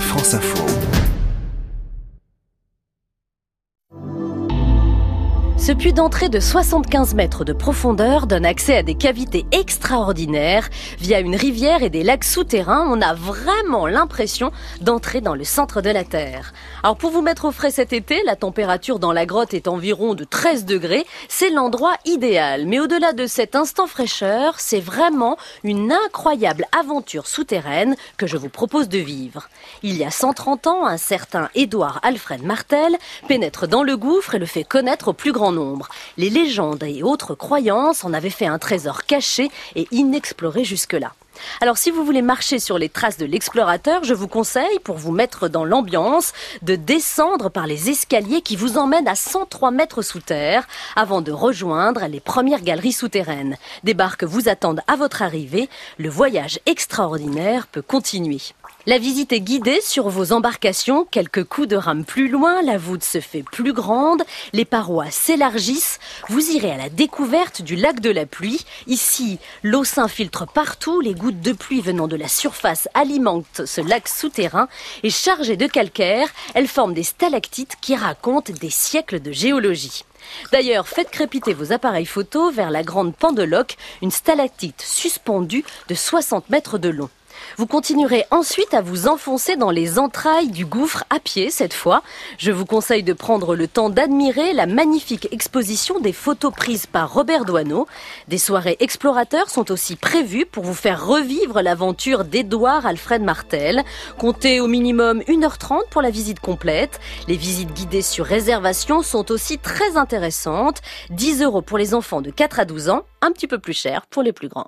France Info. Ce puits d'entrée de 75 mètres de profondeur donne accès à des cavités extraordinaires. Via une rivière et des lacs souterrains, on a vraiment l'impression d'entrer dans le centre de la Terre. Alors pour vous mettre au frais cet été, la température dans la grotte est environ de 13 degrés. C'est l'endroit idéal. Mais au-delà de cet instant fraîcheur, c'est vraiment une incroyable aventure souterraine que je vous propose de vivre. Il y a 130 ans, un certain Édouard Alfred Martel pénètre dans le gouffre et le fait connaître au plus grand nombre. Les légendes et autres croyances en avaient fait un trésor caché et inexploré jusque-là. Alors si vous voulez marcher sur les traces de l'explorateur, je vous conseille, pour vous mettre dans l'ambiance, de descendre par les escaliers qui vous emmènent à 103 mètres sous terre avant de rejoindre les premières galeries souterraines. Des barques vous attendent à votre arrivée. Le voyage extraordinaire peut continuer. La visite est guidée sur vos embarcations. Quelques coups de rame plus loin, la voûte se fait plus grande, les parois s'élargissent. Vous irez à la découverte du lac de la pluie. Ici, l'eau s'infiltre partout. Les gouttes de pluie venant de la surface alimentent ce lac souterrain. Et chargées de calcaire, elles forment des stalactites qui racontent des siècles de géologie. D'ailleurs, faites crépiter vos appareils photo vers la grande pendeloque, une stalactite suspendue de 60 mètres de long. Vous continuerez ensuite à vous enfoncer dans les entrailles du gouffre à pied cette fois. Je vous conseille de prendre le temps d'admirer la magnifique exposition des photos prises par Robert Doisneau. Des soirées explorateurs sont aussi prévues pour vous faire revivre l'aventure d'Edouard Alfred Martel. Comptez au minimum 1h30 pour la visite complète. Les visites guidées sur réservation sont aussi très intéressantes. 10 euros pour les enfants de 4 à 12 ans, un petit peu plus cher pour les plus grands.